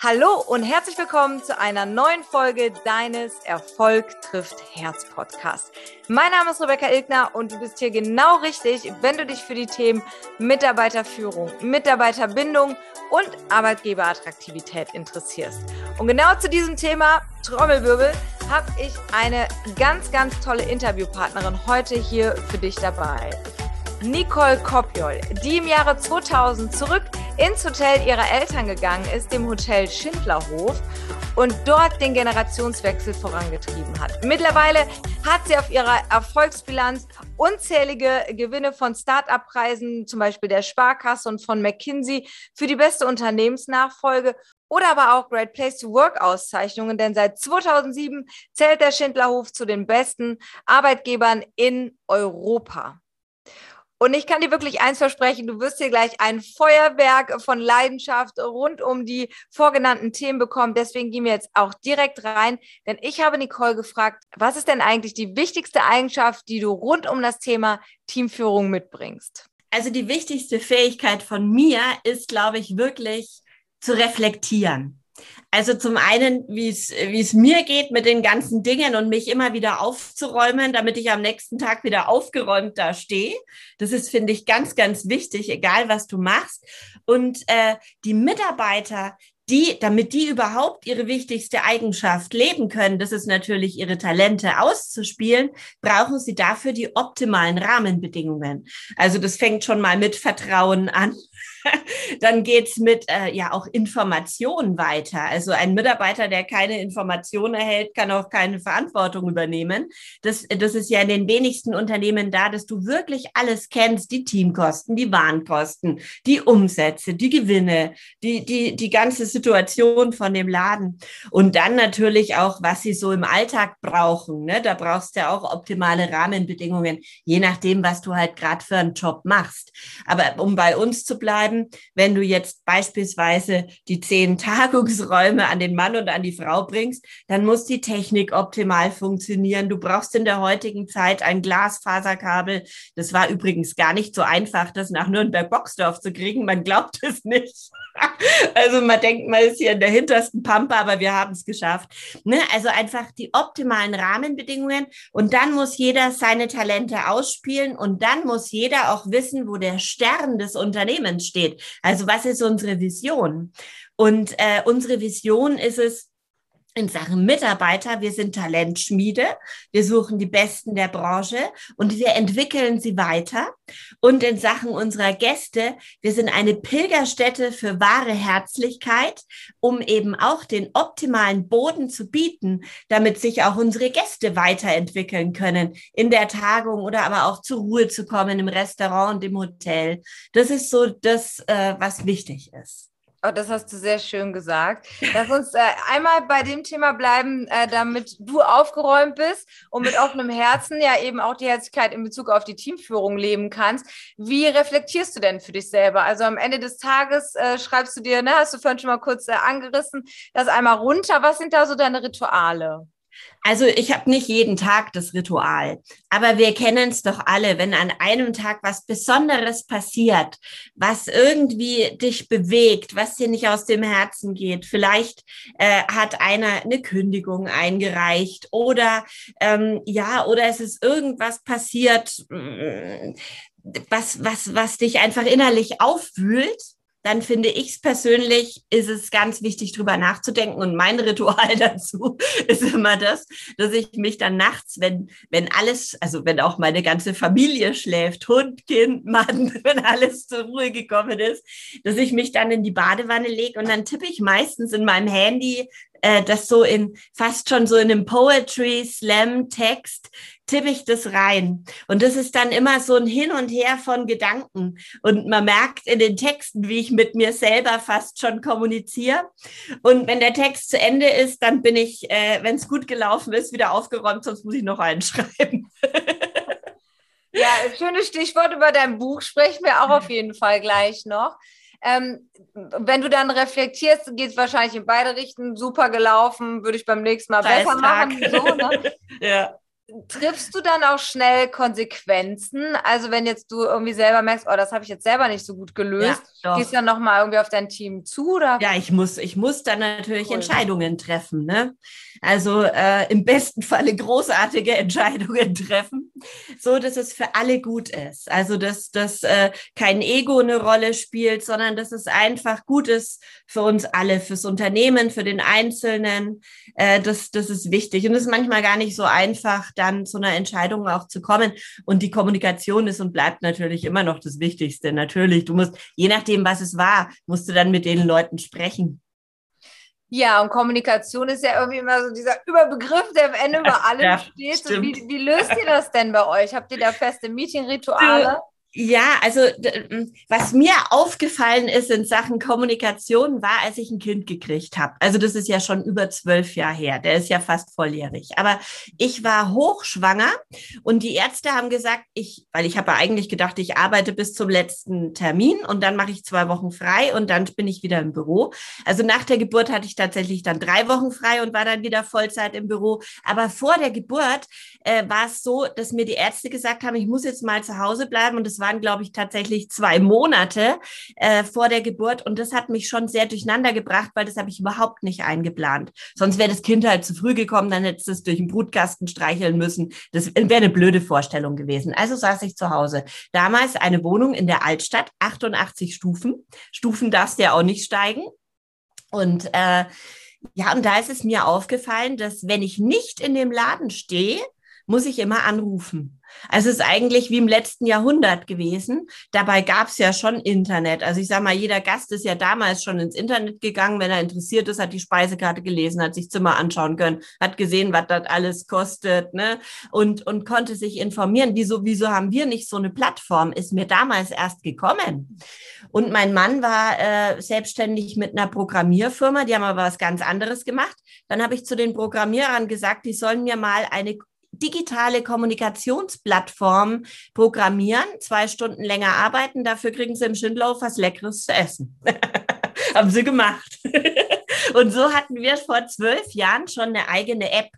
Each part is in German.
Hallo und herzlich willkommen zu einer neuen Folge deines Erfolg trifft Herz Podcast. Mein Name ist Rebecca Ilgner und du bist hier genau richtig, wenn du dich für die Themen Mitarbeiterführung, Mitarbeiterbindung und Arbeitgeberattraktivität interessierst. Und genau zu diesem Thema Trommelwirbel habe ich eine ganz, ganz tolle Interviewpartnerin heute hier für dich dabei. Nicole Kopjol, die im Jahre 2000 zurück ins Hotel ihrer Eltern gegangen ist, dem Hotel Schindlerhof, und dort den Generationswechsel vorangetrieben hat. Mittlerweile hat sie auf ihrer Erfolgsbilanz unzählige Gewinne von Start-up-Preisen, zum Beispiel der Sparkasse und von McKinsey für die beste Unternehmensnachfolge oder aber auch Great Place to Work Auszeichnungen, denn seit 2007 zählt der Schindlerhof zu den besten Arbeitgebern in Europa. Und ich kann dir wirklich eins versprechen, du wirst hier gleich ein Feuerwerk von Leidenschaft rund um die vorgenannten Themen bekommen. Deswegen gehen wir jetzt auch direkt rein, denn ich habe Nicole gefragt, was ist denn eigentlich die wichtigste Eigenschaft, die du rund um das Thema Teamführung mitbringst? Also die wichtigste Fähigkeit von mir ist, glaube ich, wirklich zu reflektieren. Also zum einen, wie es, mir geht mit den ganzen Dingen und mich immer wieder aufzuräumen, damit ich am nächsten Tag wieder aufgeräumt da stehe. Das ist, finde ich, ganz, ganz wichtig, egal was du machst. Und äh, die Mitarbeiter, die, damit die überhaupt ihre wichtigste Eigenschaft leben können, das ist natürlich ihre Talente auszuspielen, brauchen sie dafür die optimalen Rahmenbedingungen. Also das fängt schon mal mit Vertrauen an. Dann geht's mit äh, ja auch Informationen weiter. Also ein Mitarbeiter, der keine Information erhält, kann auch keine Verantwortung übernehmen. Das, das ist ja in den wenigsten Unternehmen da, dass du wirklich alles kennst, die Teamkosten, die Warenkosten, die Umsätze, die Gewinne, die, die, die ganze Situation von dem Laden. Und dann natürlich auch, was sie so im Alltag brauchen. Ne? Da brauchst du ja auch optimale Rahmenbedingungen, je nachdem, was du halt gerade für einen Job machst. Aber um bei uns zu bleiben, bleiben, wenn du jetzt beispielsweise die zehn Tagungsräume an den Mann und an die Frau bringst, dann muss die Technik optimal funktionieren. Du brauchst in der heutigen Zeit ein Glasfaserkabel. Das war übrigens gar nicht so einfach, das nach Nürnberg-Boxdorf zu kriegen. Man glaubt es nicht. Also man denkt, man ist hier in der hintersten Pampe, aber wir haben es geschafft. Ne? Also einfach die optimalen Rahmenbedingungen und dann muss jeder seine Talente ausspielen und dann muss jeder auch wissen, wo der Stern des Unternehmens steht steht. Also was ist unsere Vision? Und äh, unsere Vision ist es, in Sachen Mitarbeiter, wir sind Talentschmiede, wir suchen die Besten der Branche und wir entwickeln sie weiter. Und in Sachen unserer Gäste, wir sind eine Pilgerstätte für wahre Herzlichkeit, um eben auch den optimalen Boden zu bieten, damit sich auch unsere Gäste weiterentwickeln können, in der Tagung oder aber auch zur Ruhe zu kommen im Restaurant und im Hotel. Das ist so das, äh, was wichtig ist. Oh, das hast du sehr schön gesagt. Lass uns äh, einmal bei dem Thema bleiben, äh, damit du aufgeräumt bist und mit offenem Herzen ja eben auch die Herzlichkeit in Bezug auf die Teamführung leben kannst. Wie reflektierst du denn für dich selber? Also am Ende des Tages äh, schreibst du dir, ne, hast du vorhin schon mal kurz äh, angerissen, das einmal runter. Was sind da so deine Rituale? Also ich habe nicht jeden Tag das Ritual, aber wir kennen es doch alle, wenn an einem Tag was Besonderes passiert, was irgendwie dich bewegt, was dir nicht aus dem Herzen geht. Vielleicht äh, hat einer eine Kündigung eingereicht oder ähm, ja, oder es ist irgendwas passiert, mm, was was was dich einfach innerlich aufwühlt dann finde ich es persönlich, ist es ganz wichtig, drüber nachzudenken. Und mein Ritual dazu ist immer das, dass ich mich dann nachts, wenn, wenn alles, also wenn auch meine ganze Familie schläft, Hund, Kind, Mann, wenn alles zur Ruhe gekommen ist, dass ich mich dann in die Badewanne lege und dann tippe ich meistens in meinem Handy äh, das so in fast schon so in einem Poetry Slam Text tippe ich das rein. Und das ist dann immer so ein Hin und Her von Gedanken. Und man merkt in den Texten, wie ich mit mir selber fast schon kommuniziere. Und wenn der Text zu Ende ist, dann bin ich, äh, wenn es gut gelaufen ist, wieder aufgeräumt, sonst muss ich noch einen schreiben. ja, schönes Stichwort über dein Buch sprechen wir auch auf jeden Fall gleich noch. Ähm, wenn du dann reflektierst, geht es wahrscheinlich in beide Richtungen. Super gelaufen, würde ich beim nächsten Mal besser machen. So, ne? ja. Triffst du dann auch schnell Konsequenzen? Also wenn jetzt du irgendwie selber merkst, oh, das habe ich jetzt selber nicht so gut gelöst, ja, gehst du dann nochmal irgendwie auf dein Team zu? Oder? Ja, ich muss, ich muss dann natürlich cool. Entscheidungen treffen. Ne? Also äh, im besten Falle großartige Entscheidungen treffen, so dass es für alle gut ist. Also dass, dass äh, kein Ego eine Rolle spielt, sondern dass es einfach gut ist für uns alle, fürs Unternehmen, für den Einzelnen. Äh, das, das ist wichtig. Und es ist manchmal gar nicht so einfach, dann zu einer Entscheidung auch zu kommen. Und die Kommunikation ist und bleibt natürlich immer noch das Wichtigste. Natürlich, du musst, je nachdem, was es war, musst du dann mit den Leuten sprechen. Ja, und Kommunikation ist ja irgendwie immer so dieser Überbegriff, der am Ende über allem ja, steht. Wie, wie löst ihr das denn bei euch? Habt ihr da feste Meeting-Rituale? Ja, also was mir aufgefallen ist in Sachen Kommunikation war, als ich ein Kind gekriegt habe. Also das ist ja schon über zwölf Jahre her. Der ist ja fast volljährig. Aber ich war hochschwanger und die Ärzte haben gesagt, ich, weil ich habe eigentlich gedacht, ich arbeite bis zum letzten Termin und dann mache ich zwei Wochen frei und dann bin ich wieder im Büro. Also nach der Geburt hatte ich tatsächlich dann drei Wochen frei und war dann wieder Vollzeit im Büro. Aber vor der Geburt äh, war es so, dass mir die Ärzte gesagt haben, ich muss jetzt mal zu Hause bleiben und das waren, glaube ich, tatsächlich zwei Monate äh, vor der Geburt. Und das hat mich schon sehr durcheinander gebracht, weil das habe ich überhaupt nicht eingeplant. Sonst wäre das Kind halt zu früh gekommen, dann hätte es durch den Brutkasten streicheln müssen. Das wäre eine blöde Vorstellung gewesen. Also saß ich zu Hause. Damals eine Wohnung in der Altstadt, 88 Stufen. Stufen darfst du ja auch nicht steigen. Und äh, ja, und da ist es mir aufgefallen, dass wenn ich nicht in dem Laden stehe, muss ich immer anrufen. Also es ist eigentlich wie im letzten Jahrhundert gewesen. Dabei gab es ja schon Internet. Also ich sage mal, jeder Gast ist ja damals schon ins Internet gegangen, wenn er interessiert ist, hat die Speisekarte gelesen, hat sich Zimmer anschauen können, hat gesehen, was das alles kostet, ne? Und, und konnte sich informieren. Wieso, wieso haben wir nicht so eine Plattform? Ist mir damals erst gekommen. Und mein Mann war äh, selbstständig mit einer Programmierfirma, die haben aber was ganz anderes gemacht. Dann habe ich zu den Programmierern gesagt, die sollen mir mal eine digitale Kommunikationsplattform programmieren, zwei Stunden länger arbeiten, dafür kriegen sie im Schindlauf was Leckeres zu essen. Haben sie gemacht. Und so hatten wir vor zwölf Jahren schon eine eigene App.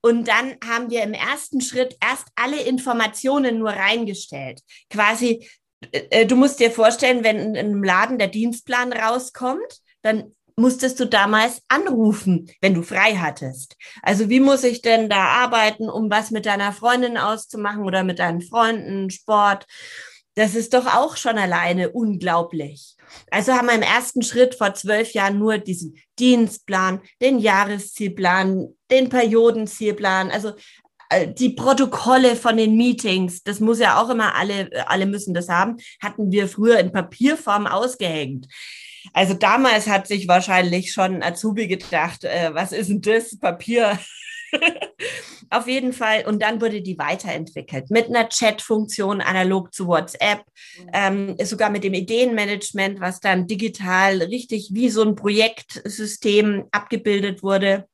Und dann haben wir im ersten Schritt erst alle Informationen nur reingestellt. Quasi, äh, du musst dir vorstellen, wenn in einem Laden der Dienstplan rauskommt, dann musstest du damals anrufen, wenn du frei hattest. Also wie muss ich denn da arbeiten, um was mit deiner Freundin auszumachen oder mit deinen Freunden, Sport? Das ist doch auch schon alleine unglaublich. Also haben wir im ersten Schritt vor zwölf Jahren nur diesen Dienstplan, den Jahreszielplan, den Periodenzielplan, also äh, die Protokolle von den Meetings, das muss ja auch immer alle, alle müssen das haben, hatten wir früher in Papierform ausgehängt. Also damals hat sich wahrscheinlich schon Azubi gedacht, äh, was ist denn das Papier? Auf jeden Fall. Und dann wurde die weiterentwickelt mit einer Chat-Funktion analog zu WhatsApp, ähm, sogar mit dem Ideenmanagement, was dann digital richtig wie so ein Projektsystem abgebildet wurde.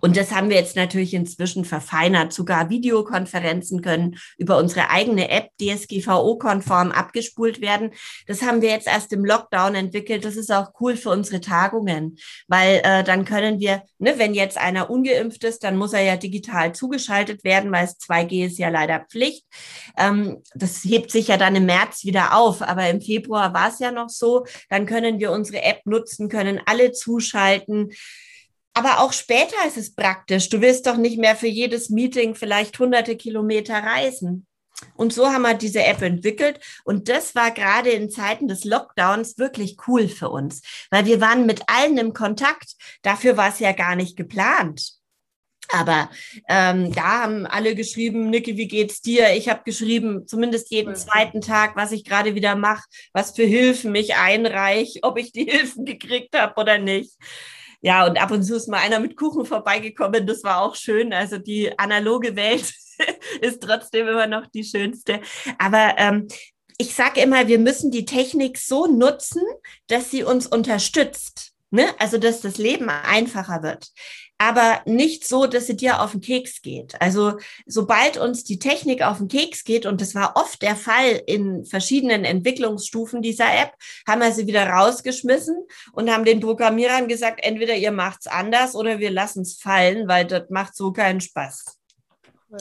Und das haben wir jetzt natürlich inzwischen verfeinert. Sogar Videokonferenzen können über unsere eigene App DSGVO-konform abgespult werden. Das haben wir jetzt erst im Lockdown entwickelt. Das ist auch cool für unsere Tagungen, weil äh, dann können wir, ne, wenn jetzt einer ungeimpft ist, dann muss er ja digital zugeschaltet werden, weil es 2G ist ja leider Pflicht. Ähm, das hebt sich ja dann im März wieder auf, aber im Februar war es ja noch so. Dann können wir unsere App nutzen, können alle zuschalten. Aber auch später ist es praktisch. Du willst doch nicht mehr für jedes Meeting vielleicht hunderte Kilometer reisen. Und so haben wir diese App entwickelt. Und das war gerade in Zeiten des Lockdowns wirklich cool für uns, weil wir waren mit allen im Kontakt. Dafür war es ja gar nicht geplant. Aber ähm, da haben alle geschrieben, Niki, wie geht's dir? Ich habe geschrieben, zumindest jeden zweiten Tag, was ich gerade wieder mache, was für Hilfen ich einreich, ob ich die Hilfen gekriegt habe oder nicht ja, und ab und zu ist mal einer mit Kuchen vorbeigekommen. Das war auch schön. Also die analoge Welt ist trotzdem immer noch die schönste. Aber ähm, ich sage immer, wir müssen die Technik so nutzen, dass sie uns unterstützt. Ne? Also, dass das Leben einfacher wird aber nicht so, dass sie dir auf den Keks geht. Also sobald uns die Technik auf den Keks geht, und das war oft der Fall in verschiedenen Entwicklungsstufen dieser App, haben wir sie wieder rausgeschmissen und haben den Programmierern gesagt, entweder ihr macht's anders oder wir lassen es fallen, weil das macht so keinen Spaß. Cool.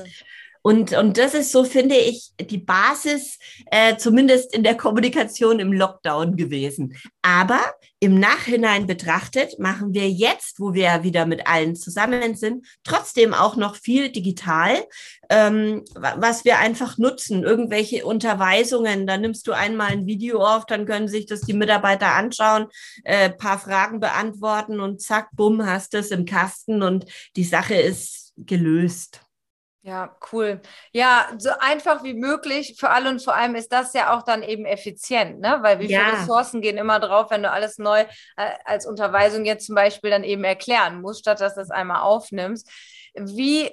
Und, und das ist so, finde ich, die Basis, äh, zumindest in der Kommunikation im Lockdown gewesen. Aber im Nachhinein betrachtet machen wir jetzt, wo wir ja wieder mit allen zusammen sind, trotzdem auch noch viel digital, ähm, was wir einfach nutzen. Irgendwelche Unterweisungen, da nimmst du einmal ein Video auf, dann können sich das die Mitarbeiter anschauen, äh, paar Fragen beantworten und zack, bumm, hast es im Kasten und die Sache ist gelöst. Ja, cool. Ja, so einfach wie möglich für alle und vor allem ist das ja auch dann eben effizient, ne? Weil wie ja. viele Ressourcen gehen immer drauf, wenn du alles neu äh, als Unterweisung jetzt zum Beispiel dann eben erklären musst, statt dass du das einmal aufnimmst. Wie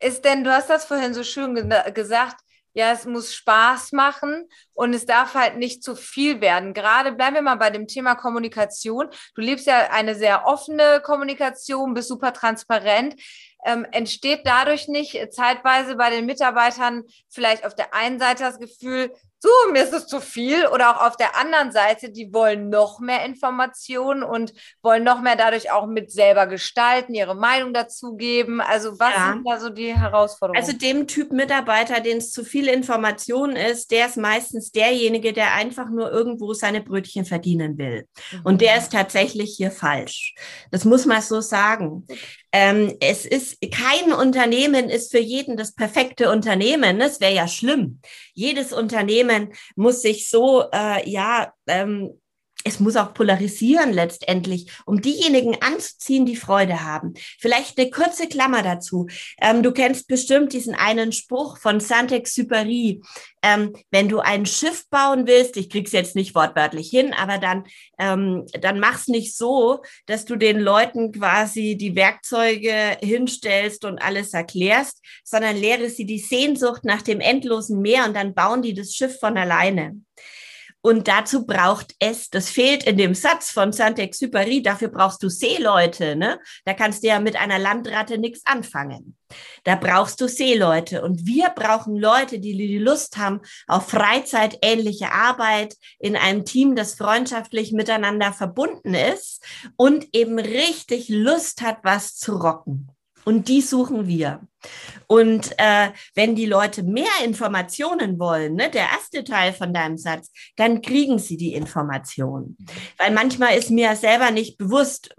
ist denn, du hast das vorhin so schön ge gesagt, ja, es muss Spaß machen und es darf halt nicht zu viel werden. Gerade bleiben wir mal bei dem Thema Kommunikation. Du lebst ja eine sehr offene Kommunikation, bist super transparent ähm, entsteht dadurch nicht zeitweise bei den Mitarbeitern vielleicht auf der einen Seite das Gefühl, so, mir ist es zu viel. Oder auch auf der anderen Seite, die wollen noch mehr Informationen und wollen noch mehr dadurch auch mit selber gestalten, ihre Meinung dazugeben. Also was ja. sind da so die Herausforderungen? Also dem Typ Mitarbeiter, den es zu viel Information ist, der ist meistens derjenige, der einfach nur irgendwo seine Brötchen verdienen will. Mhm. Und der ist tatsächlich hier falsch. Das muss man so sagen. Ähm, es ist kein Unternehmen ist für jeden das perfekte Unternehmen. Das wäre ja schlimm. Jedes Unternehmen muss sich so äh, ja ähm, es muss auch polarisieren letztendlich, um diejenigen anzuziehen, die Freude haben. Vielleicht eine kurze Klammer dazu. Ähm, du kennst bestimmt diesen einen Spruch von Saint-Exupéry. Ähm, wenn du ein Schiff bauen willst, ich krieg's jetzt nicht wortwörtlich hin, aber dann, ähm, dann mach's nicht so, dass du den Leuten quasi die Werkzeuge hinstellst und alles erklärst, sondern lehre sie die Sehnsucht nach dem endlosen Meer und dann bauen die das Schiff von alleine. Und dazu braucht es, das fehlt in dem Satz von Saint-Exupéry, dafür brauchst du Seeleute, ne? Da kannst du ja mit einer Landratte nichts anfangen. Da brauchst du Seeleute. Und wir brauchen Leute, die die Lust haben auf freizeitähnliche Arbeit in einem Team, das freundschaftlich miteinander verbunden ist und eben richtig Lust hat, was zu rocken. Und die suchen wir. Und äh, wenn die Leute mehr Informationen wollen, ne, der erste Teil von deinem Satz, dann kriegen sie die Informationen. Weil manchmal ist mir selber nicht bewusst,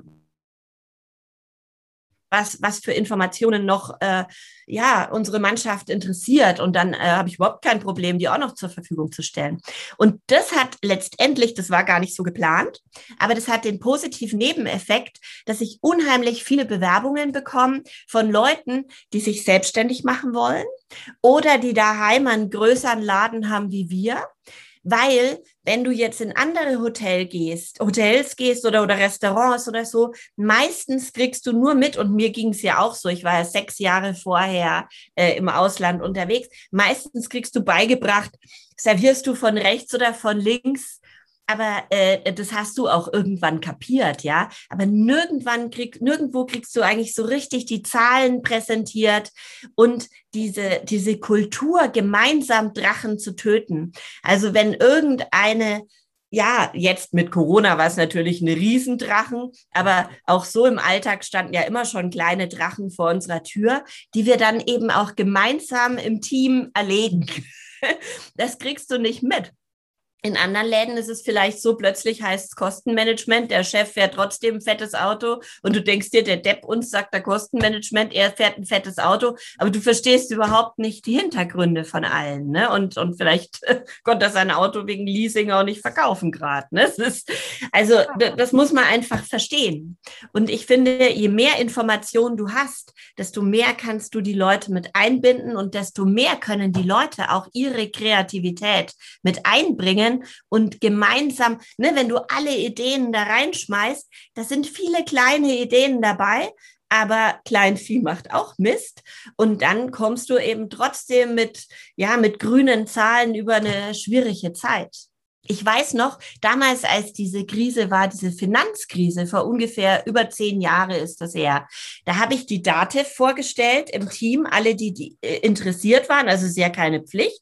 was, was für Informationen noch äh, ja, unsere Mannschaft interessiert. Und dann äh, habe ich überhaupt kein Problem, die auch noch zur Verfügung zu stellen. Und das hat letztendlich, das war gar nicht so geplant, aber das hat den positiven Nebeneffekt, dass ich unheimlich viele Bewerbungen bekomme von Leuten, die sich selbstständig machen wollen oder die daheim einen größeren Laden haben wie wir weil wenn du jetzt in andere Hotel gehst, Hotels gehst oder, oder Restaurants oder so, meistens kriegst du nur mit, und mir ging es ja auch so, ich war ja sechs Jahre vorher äh, im Ausland unterwegs, meistens kriegst du beigebracht, servierst du von rechts oder von links, aber äh, das hast du auch irgendwann kapiert, ja. Aber nirgendwann krieg, nirgendwo kriegst du eigentlich so richtig die Zahlen präsentiert und diese, diese Kultur, gemeinsam Drachen zu töten. Also wenn irgendeine ja, jetzt mit Corona war es natürlich eine Riesendrachen, aber auch so im Alltag standen ja immer schon kleine Drachen vor unserer Tür, die wir dann eben auch gemeinsam im Team erlegen. Das kriegst du nicht mit. In anderen Läden ist es vielleicht so, plötzlich heißt es Kostenmanagement, der Chef fährt trotzdem ein fettes Auto und du denkst dir, der Depp uns sagt da Kostenmanagement, er fährt ein fettes Auto, aber du verstehst überhaupt nicht die Hintergründe von allen, ne? Und, und vielleicht konnte er sein Auto wegen Leasing auch nicht verkaufen gerade, ne? Das ist, also, das muss man einfach verstehen. Und ich finde, je mehr Informationen du hast, desto mehr kannst du die Leute mit einbinden und desto mehr können die Leute auch ihre Kreativität mit einbringen, können und gemeinsam, ne, wenn du alle Ideen da reinschmeißt, da sind viele kleine Ideen dabei, aber Kleinvieh macht auch Mist. Und dann kommst du eben trotzdem mit, ja, mit grünen Zahlen über eine schwierige Zeit. Ich weiß noch, damals, als diese Krise war, diese Finanzkrise, vor ungefähr über zehn Jahre ist das her, da habe ich die Dativ vorgestellt im Team, alle, die, die äh, interessiert waren, also sehr keine Pflicht,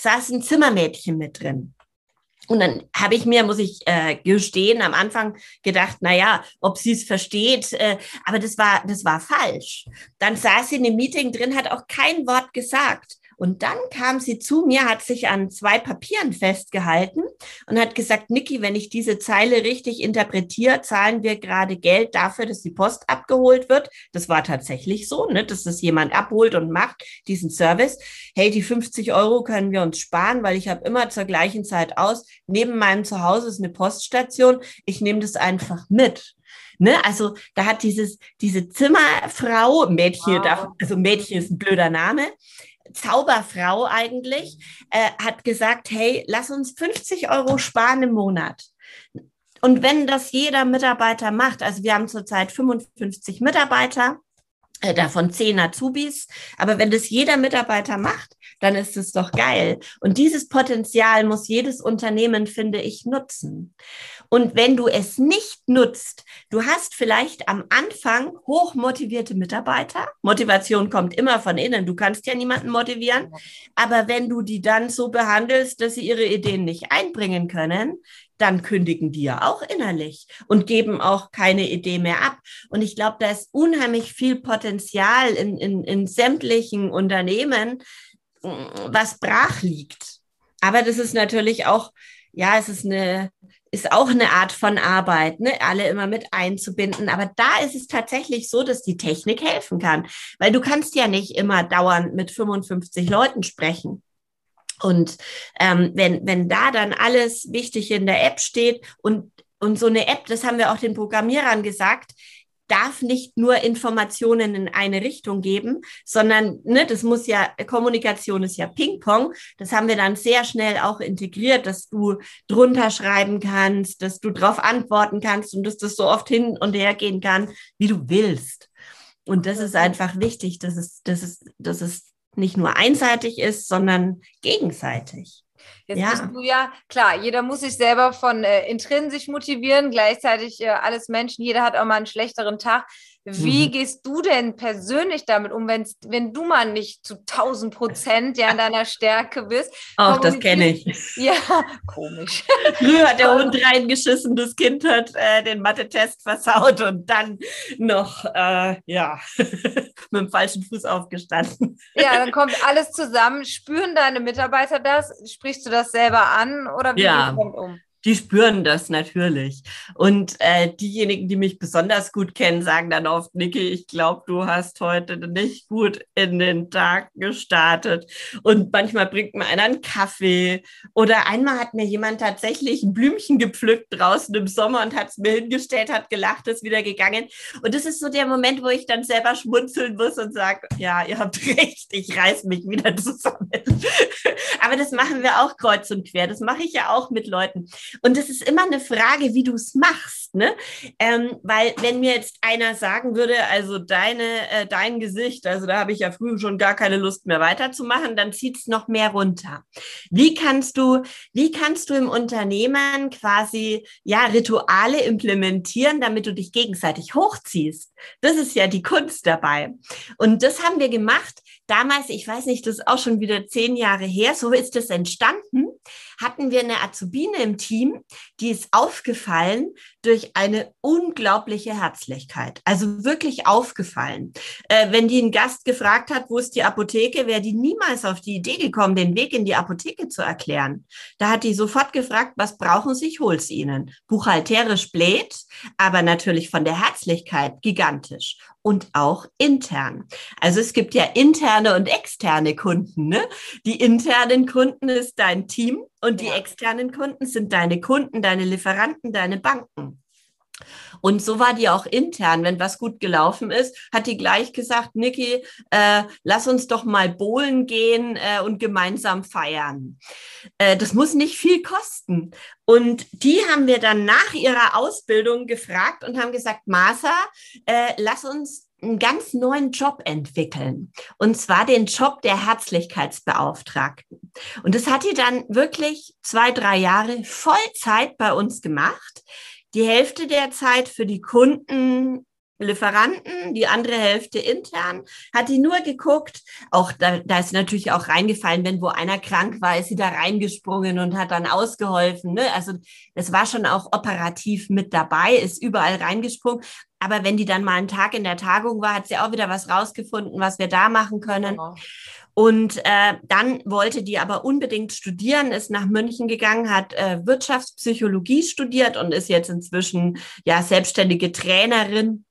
saß ein Zimmermädchen mit drin. Und dann habe ich mir, muss ich äh, gestehen, am Anfang gedacht, na ja, ob sie es versteht, äh, aber das war, das war falsch. Dann saß sie in dem Meeting drin, hat auch kein Wort gesagt. Und dann kam sie zu mir, hat sich an zwei Papieren festgehalten und hat gesagt, Niki, wenn ich diese Zeile richtig interpretiere, zahlen wir gerade Geld dafür, dass die Post abgeholt wird. Das war tatsächlich so, ne, dass das jemand abholt und macht diesen Service. Hey, die 50 Euro können wir uns sparen, weil ich habe immer zur gleichen Zeit aus. Neben meinem Zuhause ist eine Poststation. Ich nehme das einfach mit. Ne? Also da hat dieses, diese Zimmerfrau, Mädchen, wow. also Mädchen ist ein blöder Name, Zauberfrau eigentlich, äh, hat gesagt, hey, lass uns 50 Euro sparen im Monat. Und wenn das jeder Mitarbeiter macht, also wir haben zurzeit 55 Mitarbeiter, äh, davon 10 Azubis, aber wenn das jeder Mitarbeiter macht, dann ist es doch geil. Und dieses Potenzial muss jedes Unternehmen, finde ich, nutzen. Und wenn du es nicht nutzt, du hast vielleicht am Anfang hochmotivierte Mitarbeiter. Motivation kommt immer von innen. Du kannst ja niemanden motivieren. Aber wenn du die dann so behandelst, dass sie ihre Ideen nicht einbringen können, dann kündigen die ja auch innerlich und geben auch keine Idee mehr ab. Und ich glaube, da ist unheimlich viel Potenzial in, in, in sämtlichen Unternehmen, was brach liegt. Aber das ist natürlich auch, ja, es ist eine, ist auch eine Art von Arbeit, ne? alle immer mit einzubinden. Aber da ist es tatsächlich so, dass die Technik helfen kann, weil du kannst ja nicht immer dauernd mit 55 Leuten sprechen. Und ähm, wenn, wenn da dann alles Wichtige in der App steht und, und so eine App, das haben wir auch den Programmierern gesagt, darf nicht nur Informationen in eine Richtung geben, sondern ne, das muss ja, Kommunikation ist ja Ping-Pong. Das haben wir dann sehr schnell auch integriert, dass du drunter schreiben kannst, dass du darauf antworten kannst und dass das so oft hin und her gehen kann, wie du willst. Und das ist einfach wichtig, dass es, dass es, dass es nicht nur einseitig ist, sondern gegenseitig. Jetzt ja. bist du ja, klar, jeder muss sich selber von äh, intrinsisch motivieren, gleichzeitig äh, alles Menschen, jeder hat auch mal einen schlechteren Tag. Wie mhm. gehst du denn persönlich damit um, wenn, wenn du mal nicht zu 1000 Prozent ja in deiner Stärke bist? Ach, das kenne ich. Ja, komisch. Früher hat der Hund reingeschissen, das Kind hat äh, den Mathe-Test versaut und dann noch, äh, ja, mit dem falschen Fuß aufgestanden. Ja, dann kommt alles zusammen. Spüren deine Mitarbeiter das? Sprichst du das selber an oder wie ja. gehst du damit um? Die spüren das natürlich. Und äh, diejenigen, die mich besonders gut kennen, sagen dann oft, Niki, ich glaube, du hast heute nicht gut in den Tag gestartet. Und manchmal bringt mir einer einen Kaffee. Oder einmal hat mir jemand tatsächlich ein Blümchen gepflückt draußen im Sommer und hat es mir hingestellt, hat gelacht, ist wieder gegangen. Und das ist so der Moment, wo ich dann selber schmunzeln muss und sage, ja, ihr habt recht, ich reiß mich wieder zusammen. Aber das machen wir auch kreuz und quer. Das mache ich ja auch mit Leuten. Und es ist immer eine Frage, wie du es machst, ne? Ähm, weil wenn mir jetzt einer sagen würde, also deine, äh, dein Gesicht, also da habe ich ja früher schon gar keine Lust mehr weiterzumachen, dann zieht es noch mehr runter. Wie kannst du, wie kannst du im Unternehmen quasi ja Rituale implementieren, damit du dich gegenseitig hochziehst? Das ist ja die Kunst dabei. Und das haben wir gemacht. Damals, ich weiß nicht, das ist auch schon wieder zehn Jahre her, so ist es entstanden hatten wir eine Azubine im Team, die ist aufgefallen durch eine unglaubliche Herzlichkeit. Also wirklich aufgefallen. Äh, wenn die einen Gast gefragt hat, wo ist die Apotheke, wäre die niemals auf die Idee gekommen, den Weg in die Apotheke zu erklären. Da hat die sofort gefragt, was brauchen Sie, ich hol's Ihnen. Buchhalterisch blöd, aber natürlich von der Herzlichkeit gigantisch und auch intern. Also es gibt ja interne und externe Kunden. Ne? Die internen Kunden ist dein Team und die ja. externen Kunden sind deine Kunden, deine Lieferanten, deine Banken. Und so war die auch intern. Wenn was gut gelaufen ist, hat die gleich gesagt, Niki, äh, lass uns doch mal bowlen gehen äh, und gemeinsam feiern. Äh, das muss nicht viel kosten. Und die haben wir dann nach ihrer Ausbildung gefragt und haben gesagt, Martha, äh, lass uns einen ganz neuen Job entwickeln. Und zwar den Job der Herzlichkeitsbeauftragten. Und das hat die dann wirklich zwei, drei Jahre Vollzeit bei uns gemacht. Die Hälfte der Zeit für die Kunden Lieferanten, die andere Hälfte intern, hat die nur geguckt. Auch da, da ist natürlich auch reingefallen, wenn wo einer krank war, ist sie da reingesprungen und hat dann ausgeholfen. Ne? Also das war schon auch operativ mit dabei, ist überall reingesprungen. Aber wenn die dann mal einen Tag in der Tagung war, hat sie auch wieder was rausgefunden, was wir da machen können. Genau. Und äh, dann wollte die aber unbedingt studieren, ist nach München gegangen, hat äh, Wirtschaftspsychologie studiert und ist jetzt inzwischen ja selbstständige Trainerin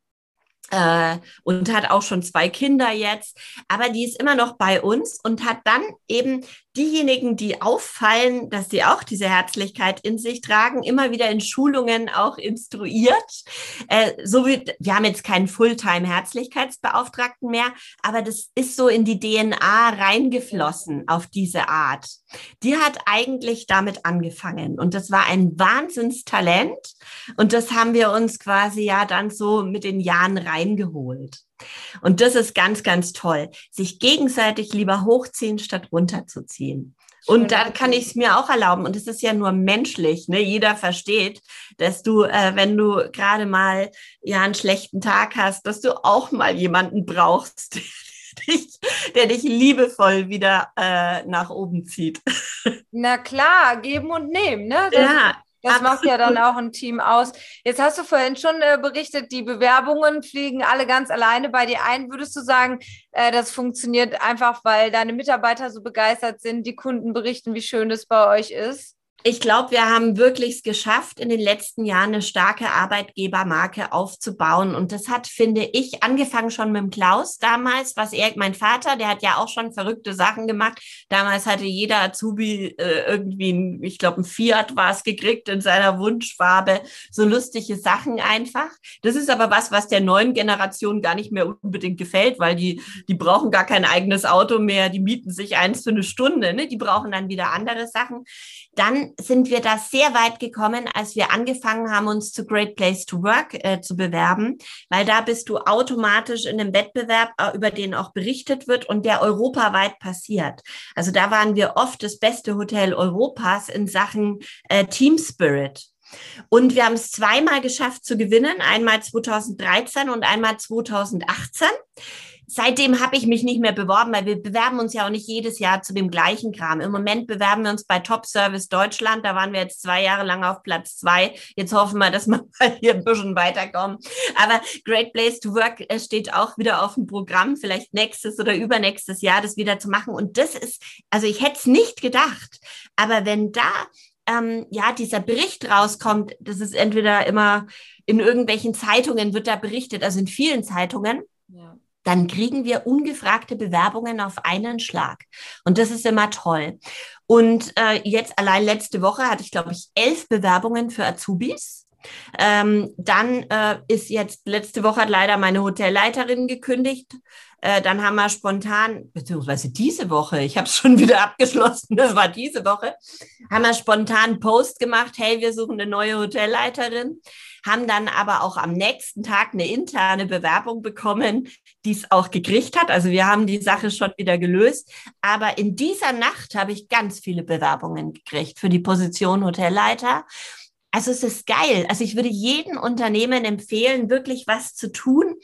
äh, und hat auch schon zwei Kinder jetzt. Aber die ist immer noch bei uns und hat dann eben diejenigen, die auffallen, dass sie auch diese Herzlichkeit in sich tragen, immer wieder in Schulungen auch instruiert. Äh, so wie, wir haben jetzt keinen Fulltime-Herzlichkeitsbeauftragten mehr, aber das ist so in die DNA reingeflossen auf diese Art. Die hat eigentlich damit angefangen und das war ein Wahnsinnstalent und das haben wir uns quasi ja dann so mit den Jahren reingeholt. Und das ist ganz, ganz toll, sich gegenseitig lieber hochziehen, statt runterzuziehen. Und dann kann ich es mir auch erlauben. Und es ist ja nur menschlich. Ne? Jeder versteht, dass du, äh, wenn du gerade mal ja einen schlechten Tag hast, dass du auch mal jemanden brauchst, der dich, der dich liebevoll wieder äh, nach oben zieht. Na klar, geben und nehmen. Ne? Das, ja, das Absolut. macht ja dann auch ein Team aus. Jetzt hast du vorhin schon äh, berichtet, die Bewerbungen fliegen alle ganz alleine bei dir ein. Würdest du sagen, äh, das funktioniert einfach, weil deine Mitarbeiter so begeistert sind, die Kunden berichten, wie schön es bei euch ist? Ich glaube, wir haben wirklich es geschafft, in den letzten Jahren eine starke Arbeitgebermarke aufzubauen. Und das hat, finde ich, angefangen schon mit dem Klaus damals, was er, mein Vater, der hat ja auch schon verrückte Sachen gemacht. Damals hatte jeder Azubi äh, irgendwie, ein, ich glaube, ein Fiat war es gekriegt in seiner Wunschfarbe. So lustige Sachen einfach. Das ist aber was, was der neuen Generation gar nicht mehr unbedingt gefällt, weil die, die brauchen gar kein eigenes Auto mehr. Die mieten sich eins für eine Stunde. Ne? Die brauchen dann wieder andere Sachen. Dann sind wir da sehr weit gekommen, als wir angefangen haben, uns zu Great Place to Work äh, zu bewerben, weil da bist du automatisch in einem Wettbewerb, äh, über den auch berichtet wird und der europaweit passiert. Also da waren wir oft das beste Hotel Europas in Sachen äh, Team Spirit. Und wir haben es zweimal geschafft zu gewinnen, einmal 2013 und einmal 2018 seitdem habe ich mich nicht mehr beworben, weil wir bewerben uns ja auch nicht jedes Jahr zu dem gleichen Kram. Im Moment bewerben wir uns bei Top Service Deutschland. Da waren wir jetzt zwei Jahre lang auf Platz zwei. Jetzt hoffen wir, dass wir hier ein bisschen weiterkommen. Aber Great Place to Work äh, steht auch wieder auf dem Programm, vielleicht nächstes oder übernächstes Jahr das wieder zu machen. Und das ist, also ich hätte es nicht gedacht. Aber wenn da ähm, ja, dieser Bericht rauskommt, das ist entweder immer in irgendwelchen Zeitungen wird da berichtet, also in vielen Zeitungen. Dann kriegen wir ungefragte Bewerbungen auf einen Schlag. Und das ist immer toll. Und äh, jetzt allein letzte Woche hatte ich, glaube ich, elf Bewerbungen für Azubis. Ähm, dann äh, ist jetzt letzte Woche hat leider meine Hotelleiterin gekündigt. Äh, dann haben wir spontan, beziehungsweise diese Woche, ich habe es schon wieder abgeschlossen, das war diese Woche, haben wir spontan einen Post gemacht, hey, wir suchen eine neue Hotelleiterin haben dann aber auch am nächsten Tag eine interne Bewerbung bekommen, die es auch gekriegt hat. Also wir haben die Sache schon wieder gelöst. Aber in dieser Nacht habe ich ganz viele Bewerbungen gekriegt für die Position Hotelleiter. Also es ist geil. Also ich würde jedem Unternehmen empfehlen, wirklich was zu tun,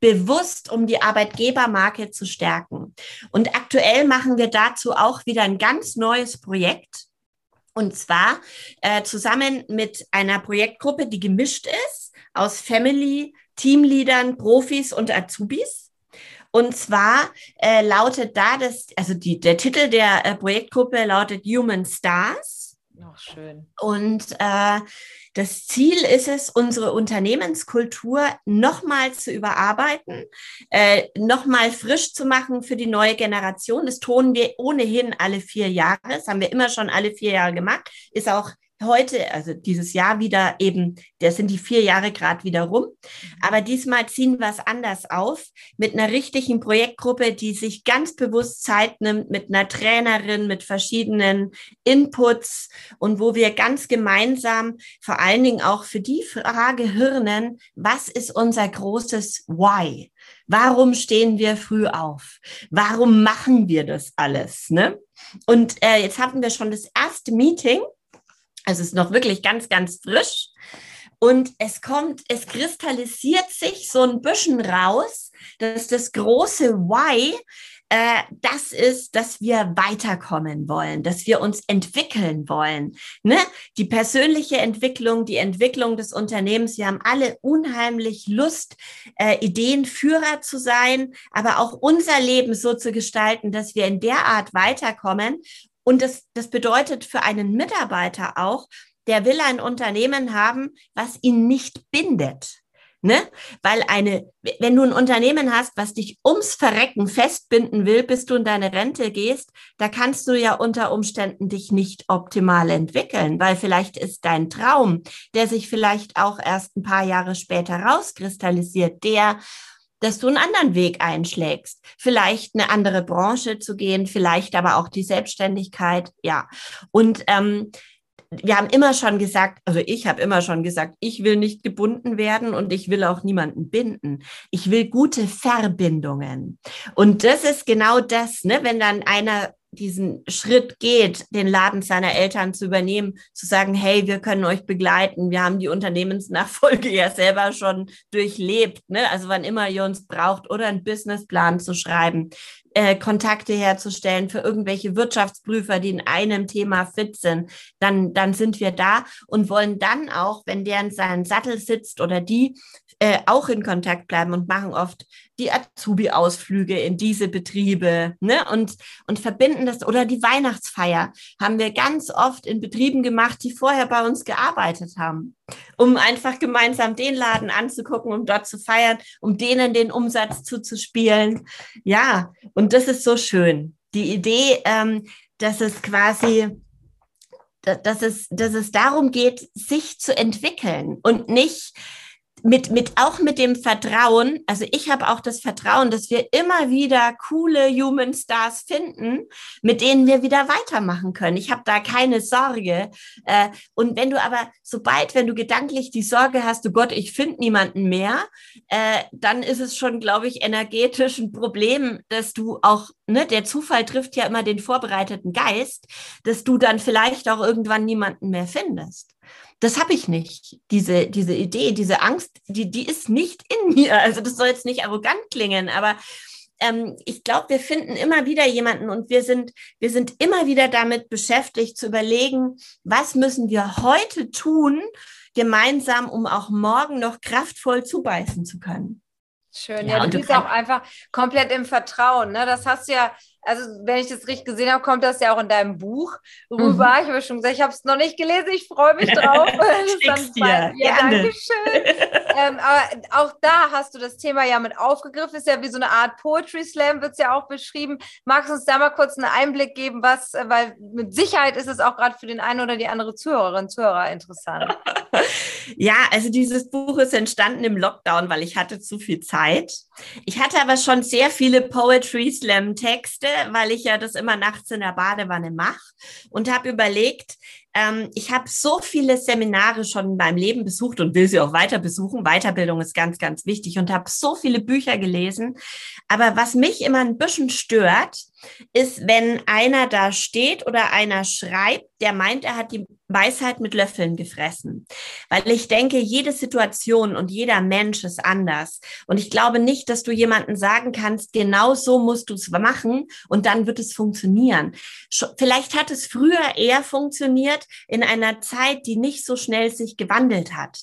bewusst, um die Arbeitgebermarke zu stärken. Und aktuell machen wir dazu auch wieder ein ganz neues Projekt. Und zwar äh, zusammen mit einer Projektgruppe, die gemischt ist aus Family, Teamleadern, Profis und Azubis. Und zwar äh, lautet da das, also die, der Titel der äh, Projektgruppe lautet Human Stars. Ach, schön. Und äh, das Ziel ist es, unsere Unternehmenskultur nochmal zu überarbeiten, äh, nochmal frisch zu machen für die neue Generation. Das tun wir ohnehin alle vier Jahre. Das haben wir immer schon alle vier Jahre gemacht. Ist auch heute, also dieses Jahr wieder eben, das sind die vier Jahre gerade wieder rum. Aber diesmal ziehen wir es anders auf mit einer richtigen Projektgruppe, die sich ganz bewusst Zeit nimmt mit einer Trainerin, mit verschiedenen Inputs und wo wir ganz gemeinsam vor allen Dingen auch für die Frage hirnen, was ist unser großes Why? Warum stehen wir früh auf? Warum machen wir das alles? Ne? Und äh, jetzt hatten wir schon das erste Meeting also es ist noch wirklich ganz, ganz frisch. Und es kommt, es kristallisiert sich so ein bisschen raus, dass das große Why äh, das ist, dass wir weiterkommen wollen, dass wir uns entwickeln wollen. Ne? Die persönliche Entwicklung, die Entwicklung des Unternehmens. Wir haben alle unheimlich Lust, äh, Ideenführer zu sein, aber auch unser Leben so zu gestalten, dass wir in der Art weiterkommen. Und das, das bedeutet für einen Mitarbeiter auch, der will ein Unternehmen haben, was ihn nicht bindet. Ne? Weil eine, wenn du ein Unternehmen hast, was dich ums Verrecken festbinden will, bis du in deine Rente gehst, da kannst du ja unter Umständen dich nicht optimal entwickeln, weil vielleicht ist dein Traum, der sich vielleicht auch erst ein paar Jahre später rauskristallisiert, der, dass du einen anderen Weg einschlägst. Vielleicht eine andere Branche zu gehen, vielleicht aber auch die Selbstständigkeit, ja. Und ähm, wir haben immer schon gesagt, also ich habe immer schon gesagt, ich will nicht gebunden werden und ich will auch niemanden binden. Ich will gute Verbindungen. Und das ist genau das, ne, wenn dann einer diesen Schritt geht, den Laden seiner Eltern zu übernehmen, zu sagen, hey, wir können euch begleiten, wir haben die Unternehmensnachfolge ja selber schon durchlebt, ne? also wann immer ihr uns braucht oder einen Businessplan zu schreiben, äh, Kontakte herzustellen für irgendwelche Wirtschaftsprüfer, die in einem Thema fit sind, dann, dann sind wir da und wollen dann auch, wenn der in seinem Sattel sitzt oder die, äh, auch in Kontakt bleiben und machen oft die Azubi-Ausflüge in diese Betriebe ne? und, und verbinden das. Oder die Weihnachtsfeier haben wir ganz oft in Betrieben gemacht, die vorher bei uns gearbeitet haben, um einfach gemeinsam den Laden anzugucken, um dort zu feiern, um denen den Umsatz zuzuspielen. Ja, und das ist so schön. Die Idee, ähm, dass es quasi dass es, dass es darum geht, sich zu entwickeln und nicht mit, mit, auch mit dem Vertrauen, also ich habe auch das Vertrauen, dass wir immer wieder coole Human Stars finden, mit denen wir wieder weitermachen können. Ich habe da keine Sorge. Äh, und wenn du aber, sobald, wenn du gedanklich die Sorge hast, du Gott, ich finde niemanden mehr, äh, dann ist es schon, glaube ich, energetisch ein Problem, dass du auch, ne, der Zufall trifft ja immer den vorbereiteten Geist, dass du dann vielleicht auch irgendwann niemanden mehr findest das habe ich nicht. Diese, diese Idee, diese Angst, die, die ist nicht in mir. Also das soll jetzt nicht arrogant klingen, aber ähm, ich glaube, wir finden immer wieder jemanden und wir sind, wir sind immer wieder damit beschäftigt zu überlegen, was müssen wir heute tun, gemeinsam, um auch morgen noch kraftvoll zubeißen zu können. Schön, ja, ja du bist auch einfach komplett im Vertrauen. Ne? Das hast du ja also wenn ich das richtig gesehen habe, kommt das ja auch in deinem Buch rüber. Mhm. Ich habe schon gesagt, ich habe es noch nicht gelesen, ich freue mich drauf. Schick's dir. Ja, danke schön. ähm, aber auch da hast du das Thema ja mit aufgegriffen. Ist ja wie so eine Art Poetry Slam, wird es ja auch beschrieben. Magst du uns da mal kurz einen Einblick geben, was, äh, weil mit Sicherheit ist es auch gerade für den einen oder die andere Zuhörerin, Zuhörer interessant. ja, also dieses Buch ist entstanden im Lockdown, weil ich hatte zu viel Zeit. Ich hatte aber schon sehr viele Poetry Slam Texte weil ich ja das immer nachts in der Badewanne mache und habe überlegt, ähm, ich habe so viele Seminare schon in meinem Leben besucht und will sie auch weiter besuchen. Weiterbildung ist ganz, ganz wichtig und habe so viele Bücher gelesen. Aber was mich immer ein bisschen stört, ist, wenn einer da steht oder einer schreibt, der meint, er hat die Weisheit mit Löffeln gefressen. Weil ich denke, jede Situation und jeder Mensch ist anders. Und ich glaube nicht, dass du jemanden sagen kannst, genau so musst du es machen und dann wird es funktionieren. Vielleicht hat es früher eher funktioniert in einer Zeit, die nicht so schnell sich gewandelt hat.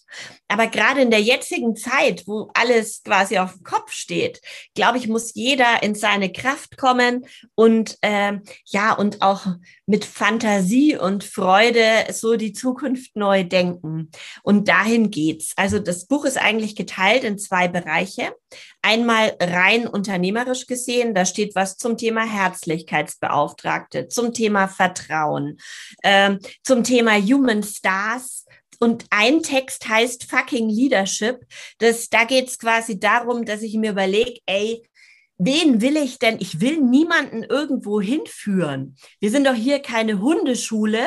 Aber gerade in der jetzigen Zeit, wo alles quasi auf dem Kopf steht, glaube ich, muss jeder in seine Kraft kommen und äh, ja, und auch mit Fantasie und Freude so die Zukunft neu denken. Und dahin geht's. Also das Buch ist eigentlich geteilt in zwei Bereiche. Einmal rein unternehmerisch gesehen, da steht was zum Thema Herzlichkeitsbeauftragte, zum Thema Vertrauen, äh, zum Thema Human Stars, und ein Text heißt Fucking Leadership. Das, da geht es quasi darum, dass ich mir überlege, ey, wen will ich denn? Ich will niemanden irgendwo hinführen. Wir sind doch hier keine Hundeschule,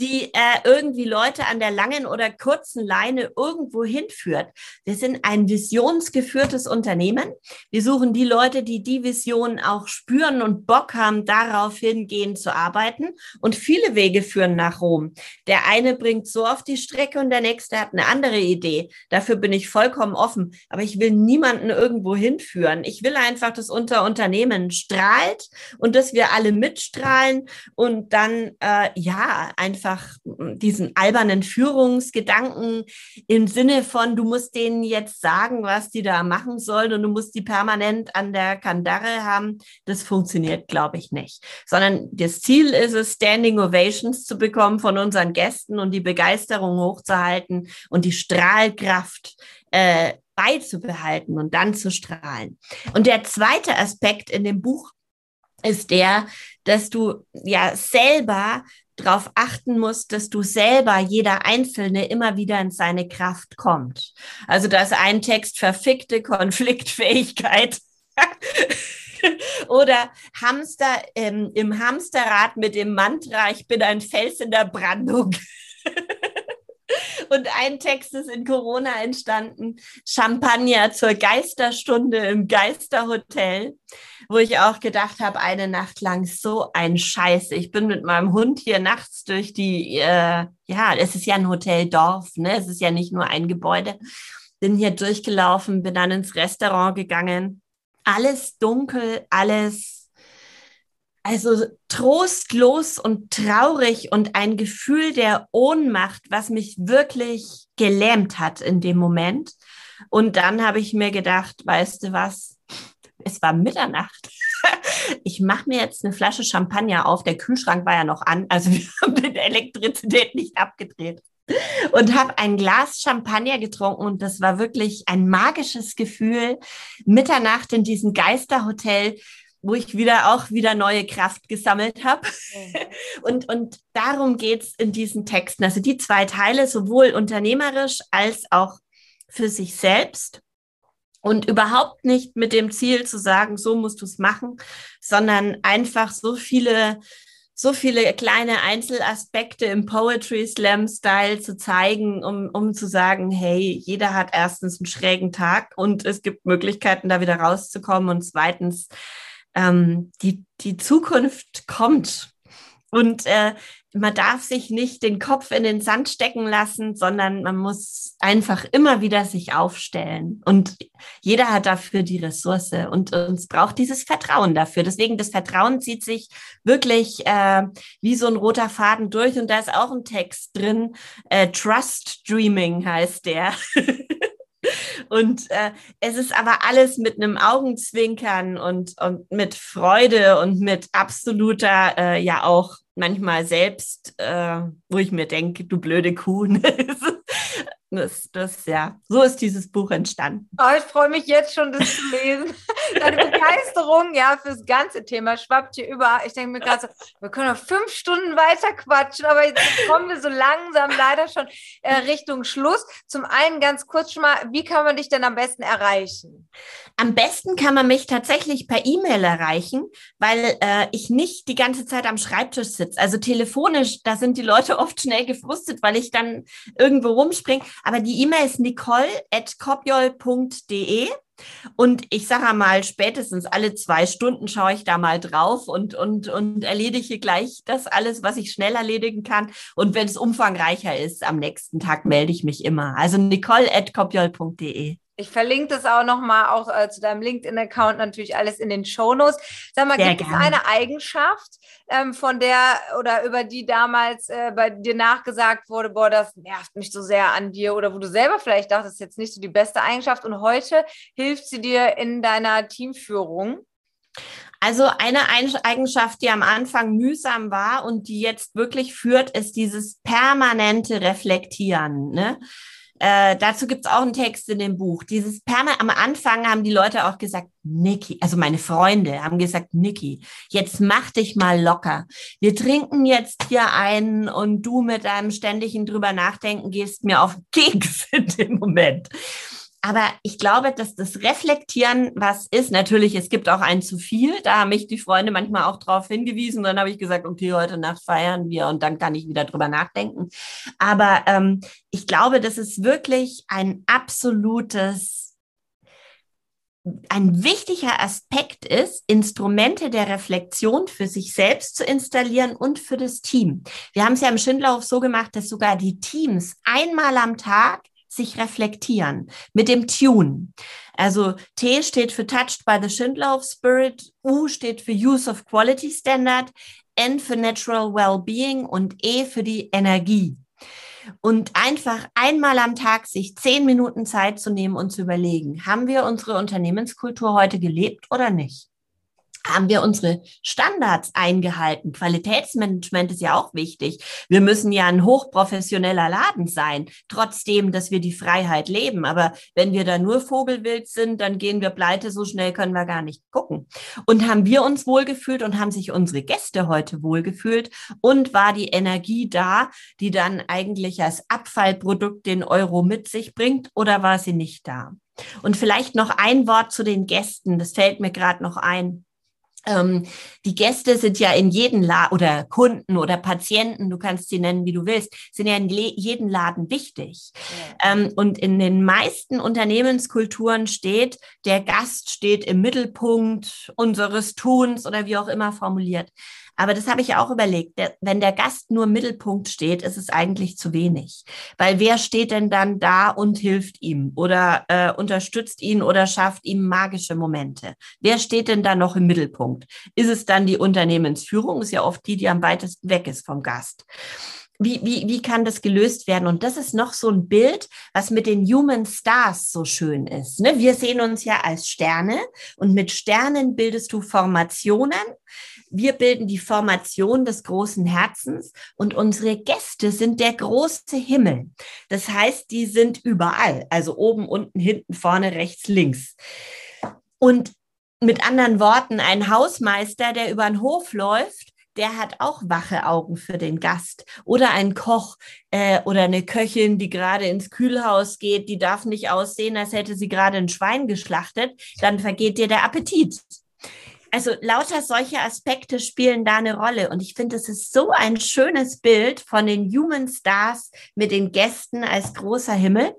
die äh, irgendwie Leute an der langen oder kurzen Leine irgendwo hinführt. Wir sind ein visionsgeführtes Unternehmen. Wir suchen die Leute, die die Vision auch spüren und Bock haben, darauf hingehen zu arbeiten. Und viele Wege führen nach Rom. Der eine bringt so auf die Strecke und der nächste hat eine andere Idee. Dafür bin ich vollkommen offen. Aber ich will niemanden irgendwo hinführen. Ich will einfach, dass unser Unternehmen strahlt und dass wir alle mitstrahlen und dann, äh, ja, einfach diesen albernen Führungsgedanken im Sinne von, du musst denen jetzt sagen, was die da machen sollen und du musst die permanent an der Kandare haben, das funktioniert, glaube ich, nicht. Sondern das Ziel ist es, Standing Ovations zu bekommen von unseren Gästen und die Begeisterung hochzuhalten und die Strahlkraft äh, beizubehalten und dann zu strahlen. Und der zweite Aspekt in dem Buch ist der, dass du ja selber darauf achten musst, dass du selber, jeder Einzelne, immer wieder in seine Kraft kommt. Also da ist ein Text verfickte Konfliktfähigkeit. Oder Hamster ähm, im Hamsterrad mit dem Mantra, ich bin ein Fels in der Brandung. Und ein Text ist in Corona entstanden, Champagner zur Geisterstunde im Geisterhotel, wo ich auch gedacht habe, eine Nacht lang so ein Scheiß. Ich bin mit meinem Hund hier nachts durch die, äh, ja, es ist ja ein Hoteldorf, ne? Es ist ja nicht nur ein Gebäude. Bin hier durchgelaufen, bin dann ins Restaurant gegangen. Alles dunkel, alles also trostlos und traurig und ein Gefühl der Ohnmacht, was mich wirklich gelähmt hat in dem Moment. Und dann habe ich mir gedacht, weißt du was? Es war Mitternacht. Ich mache mir jetzt eine Flasche Champagner auf. Der Kühlschrank war ja noch an, also wir haben die Elektrizität nicht abgedreht und habe ein Glas Champagner getrunken und das war wirklich ein magisches Gefühl. Mitternacht in diesem Geisterhotel wo ich wieder auch wieder neue Kraft gesammelt habe. Mhm. Und, und darum geht es in diesen Texten. Also die zwei Teile, sowohl unternehmerisch als auch für sich selbst. Und überhaupt nicht mit dem Ziel zu sagen, so musst du es machen, sondern einfach so viele, so viele kleine Einzelaspekte im Poetry Slam Style zu zeigen, um, um zu sagen, hey, jeder hat erstens einen schrägen Tag und es gibt Möglichkeiten, da wieder rauszukommen und zweitens, ähm, die, die Zukunft kommt. Und äh, man darf sich nicht den Kopf in den Sand stecken lassen, sondern man muss einfach immer wieder sich aufstellen. Und jeder hat dafür die Ressource und uns braucht dieses Vertrauen dafür. Deswegen das Vertrauen zieht sich wirklich äh, wie so ein roter Faden durch. Und da ist auch ein Text drin. Äh, Trust Dreaming heißt der. Und äh, es ist aber alles mit einem Augenzwinkern und, und mit Freude und mit absoluter, äh, ja auch manchmal selbst, äh, wo ich mir denke, du blöde Kuh. Das, das, ja, so ist dieses Buch entstanden. Oh, ich freue mich jetzt schon, das zu lesen. Deine Begeisterung, ja, fürs ganze Thema schwappt hier über. Ich denke mir gerade so, wir können noch fünf Stunden weiter quatschen, aber jetzt kommen wir so langsam leider schon äh, Richtung Schluss. Zum einen ganz kurz schon mal, wie kann man dich denn am besten erreichen? Am besten kann man mich tatsächlich per E-Mail erreichen, weil äh, ich nicht die ganze Zeit am Schreibtisch sitze. Also telefonisch, da sind die Leute oft schnell gefrustet, weil ich dann irgendwo rumspringe. Aber die E-Mail ist nicole.kopjol.de. Und ich sage mal, spätestens alle zwei Stunden schaue ich da mal drauf und, und, und erledige gleich das alles, was ich schnell erledigen kann. Und wenn es umfangreicher ist, am nächsten Tag melde ich mich immer. Also nicole.kopjol.de. Ich verlinke das auch nochmal auch äh, zu deinem LinkedIn-Account natürlich alles in den Shownotes. Sag mal, Sehr gibt gerne. es eine Eigenschaft, ähm, von der oder über die damals äh, bei dir nachgesagt wurde, boah, das nervt mich so sehr an dir oder wo du selber vielleicht dachtest, das ist jetzt nicht so die beste Eigenschaft und heute hilft sie dir in deiner Teamführung? Also eine Eigenschaft, die am Anfang mühsam war und die jetzt wirklich führt, ist dieses permanente Reflektieren. Ne? Äh, dazu gibt's auch einen Text in dem Buch. Dieses Perma am Anfang haben die Leute auch gesagt, Niki, also meine Freunde haben gesagt, Niki, jetzt mach dich mal locker. Wir trinken jetzt hier einen und du mit deinem ständigen drüber nachdenken gehst mir auf Keks in dem Moment. Aber ich glaube, dass das Reflektieren was ist. Natürlich, es gibt auch ein zu viel. Da haben mich die Freunde manchmal auch darauf hingewiesen. Dann habe ich gesagt, okay, heute Nacht feiern wir und dann kann ich wieder drüber nachdenken. Aber ähm, ich glaube, das ist wirklich ein absolutes ein wichtiger Aspekt ist, Instrumente der Reflexion für sich selbst zu installieren und für das Team. Wir haben es ja im Schindlerhof so gemacht, dass sogar die Teams einmal am Tag sich reflektieren mit dem Tune. Also T steht für Touched by the Schindler Spirit, U steht für Use of Quality Standard, N für Natural Well-Being und E für die Energie. Und einfach einmal am Tag sich zehn Minuten Zeit zu nehmen und zu überlegen, haben wir unsere Unternehmenskultur heute gelebt oder nicht? Haben wir unsere Standards eingehalten. Qualitätsmanagement ist ja auch wichtig. Wir müssen ja ein hochprofessioneller Laden sein, trotzdem, dass wir die Freiheit leben. Aber wenn wir da nur Vogelwild sind, dann gehen wir pleite, so schnell können wir gar nicht gucken. Und haben wir uns wohlgefühlt und haben sich unsere Gäste heute wohlgefühlt und war die Energie da, die dann eigentlich als Abfallprodukt den Euro mit sich bringt oder war sie nicht da? Und vielleicht noch ein Wort zu den Gästen, das fällt mir gerade noch ein. Ähm, die Gäste sind ja in jedem Laden oder Kunden oder Patienten, du kannst sie nennen, wie du willst, sind ja in jedem Laden wichtig. Ja. Ähm, und in den meisten Unternehmenskulturen steht, der Gast steht im Mittelpunkt unseres Tuns oder wie auch immer formuliert. Aber das habe ich ja auch überlegt. Wenn der Gast nur im Mittelpunkt steht, ist es eigentlich zu wenig. Weil wer steht denn dann da und hilft ihm oder äh, unterstützt ihn oder schafft ihm magische Momente? Wer steht denn da noch im Mittelpunkt? Ist es dann die Unternehmensführung? Ist ja oft die, die am weitesten weg ist vom Gast wie, wie, wie kann das gelöst werden? Und das ist noch so ein Bild, was mit den Human Stars so schön ist. Ne? Wir sehen uns ja als Sterne und mit Sternen bildest du Formationen. Wir bilden die Formation des großen Herzens und unsere Gäste sind der große Himmel. Das heißt, die sind überall, also oben, unten, hinten, vorne, rechts, links. Und mit anderen Worten, ein Hausmeister, der über den Hof läuft, der hat auch wache Augen für den Gast. Oder ein Koch äh, oder eine Köchin, die gerade ins Kühlhaus geht, die darf nicht aussehen, als hätte sie gerade ein Schwein geschlachtet. Dann vergeht dir der Appetit also lauter solche Aspekte spielen da eine Rolle. Und ich finde, es ist so ein schönes Bild von den Human Stars mit den Gästen als großer Himmel.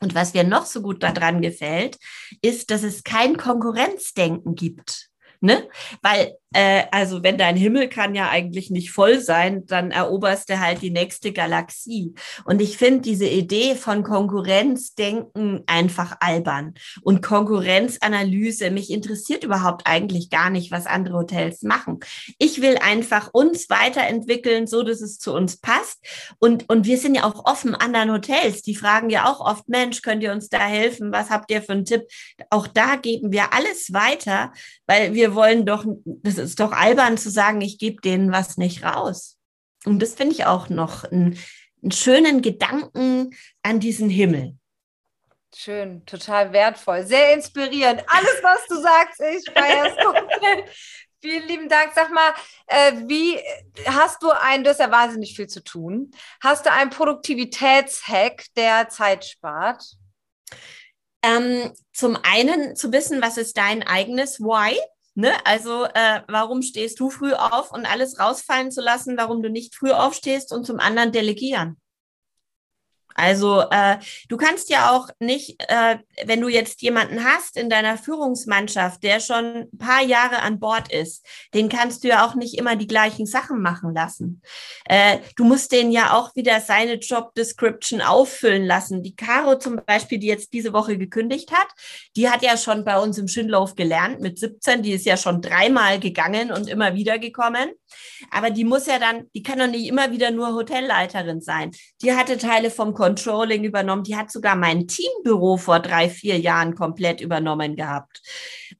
Und was mir noch so gut daran gefällt, ist, dass es kein Konkurrenzdenken gibt. Ne? Weil äh, also wenn dein Himmel kann ja eigentlich nicht voll sein, dann eroberst du halt die nächste Galaxie. Und ich finde diese Idee von Konkurrenzdenken einfach albern. Und Konkurrenzanalyse, mich interessiert überhaupt eigentlich gar nicht, was andere Hotels machen. Ich will einfach uns weiterentwickeln, so dass es zu uns passt. Und, und wir sind ja auch offen anderen Hotels. Die fragen ja auch oft, Mensch, könnt ihr uns da helfen? Was habt ihr für einen Tipp? Auch da geben wir alles weiter, weil wir wollen doch, das ist doch albern zu sagen, ich gebe denen was nicht raus. Und das finde ich auch noch einen, einen schönen Gedanken an diesen Himmel. Schön, total wertvoll, sehr inspirierend. Alles, was du sagst, ich feiere es komplett. Vielen lieben Dank. Sag mal, äh, wie hast du ein, du hast ja wahnsinnig viel zu tun. Hast du einen Produktivitätshack, der Zeit spart? Ähm, zum einen zu wissen, was ist dein eigenes Why? Ne? Also äh, warum stehst du früh auf und alles rausfallen zu lassen, warum du nicht früh aufstehst und zum anderen delegieren. Also äh, du kannst ja auch nicht, äh, wenn du jetzt jemanden hast in deiner Führungsmannschaft, der schon ein paar Jahre an Bord ist, den kannst du ja auch nicht immer die gleichen Sachen machen lassen. Äh, du musst den ja auch wieder seine Job Description auffüllen lassen. Die Caro zum Beispiel, die jetzt diese Woche gekündigt hat, die hat ja schon bei uns im Schindlauf gelernt mit 17, die ist ja schon dreimal gegangen und immer wieder gekommen. Aber die muss ja dann, die kann doch nicht immer wieder nur Hotelleiterin sein. Die hatte Teile vom Controlling übernommen. Die hat sogar mein Teambüro vor drei, vier Jahren komplett übernommen gehabt.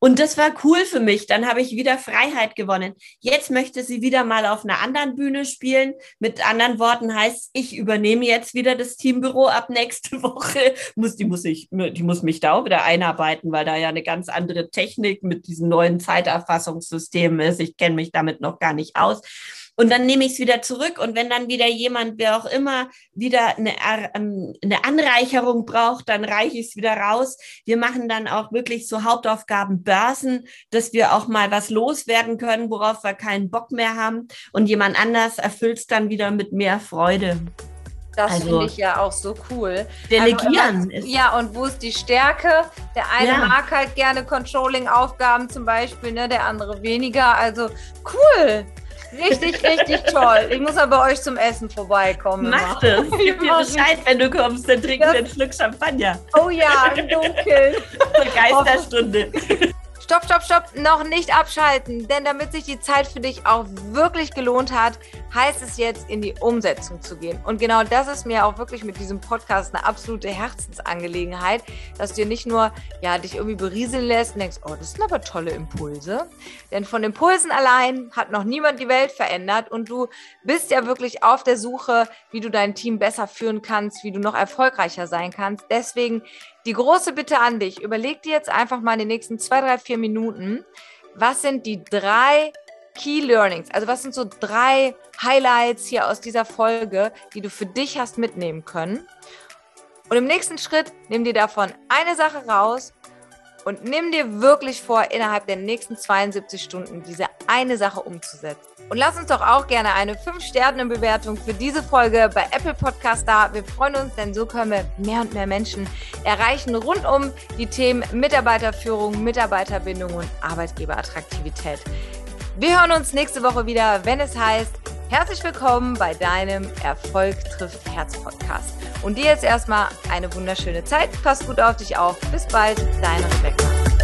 Und das war cool für mich. Dann habe ich wieder Freiheit gewonnen. Jetzt möchte sie wieder mal auf einer anderen Bühne spielen. Mit anderen Worten heißt, ich übernehme jetzt wieder das Teambüro ab nächste Woche. Muss, die, muss ich, die muss mich da auch wieder einarbeiten, weil da ja eine ganz andere Technik mit diesen neuen Zeiterfassungssystemen ist. Ich kenne mich damit noch gar nicht aus. Und dann nehme ich es wieder zurück. Und wenn dann wieder jemand, wer auch immer, wieder eine, ähm, eine Anreicherung braucht, dann reiche ich es wieder raus. Wir machen dann auch wirklich so Hauptaufgaben Börsen, dass wir auch mal was loswerden können, worauf wir keinen Bock mehr haben. Und jemand anders erfüllt es dann wieder mit mehr Freude. Das also, finde ich ja auch so cool. Delegieren. Also, ja, und wo ist die Stärke? Der eine ja. mag halt gerne Controlling-Aufgaben zum Beispiel, ne? der andere weniger. Also cool. Richtig, richtig toll. Ich muss aber bei euch zum Essen vorbeikommen. Mach das. Gib mir Bescheid, wenn du kommst, dann trinken wir einen Schluck Champagner. Oh ja, im Dunkeln. Geisterstunde. Stopp, stopp, stopp, noch nicht abschalten, denn damit sich die Zeit für dich auch wirklich gelohnt hat, heißt es jetzt in die Umsetzung zu gehen. Und genau das ist mir auch wirklich mit diesem Podcast eine absolute Herzensangelegenheit, dass du dir nicht nur ja, dich irgendwie berieseln lässt und denkst, oh, das sind aber tolle Impulse. Denn von Impulsen allein hat noch niemand die Welt verändert und du bist ja wirklich auf der Suche, wie du dein Team besser führen kannst, wie du noch erfolgreicher sein kannst. Deswegen die große Bitte an dich, überleg dir jetzt einfach mal in den nächsten zwei, drei, vier Minuten, was sind die drei Key Learnings? Also was sind so drei Highlights hier aus dieser Folge, die du für dich hast mitnehmen können? Und im nächsten Schritt nimm dir davon eine Sache raus und nimm dir wirklich vor, innerhalb der nächsten 72 Stunden diese eine Sache umzusetzen. Und lass uns doch auch gerne eine 5-Sterne-Bewertung für diese Folge bei Apple Podcast da. Wir freuen uns, denn so können wir mehr und mehr Menschen erreichen rund um die Themen Mitarbeiterführung, Mitarbeiterbindung und Arbeitgeberattraktivität. Wir hören uns nächste Woche wieder, wenn es heißt, herzlich willkommen bei deinem Erfolg trifft Herz Podcast. Und dir jetzt erstmal eine wunderschöne Zeit. Pass gut auf dich auf. Bis bald, deine Rebecca.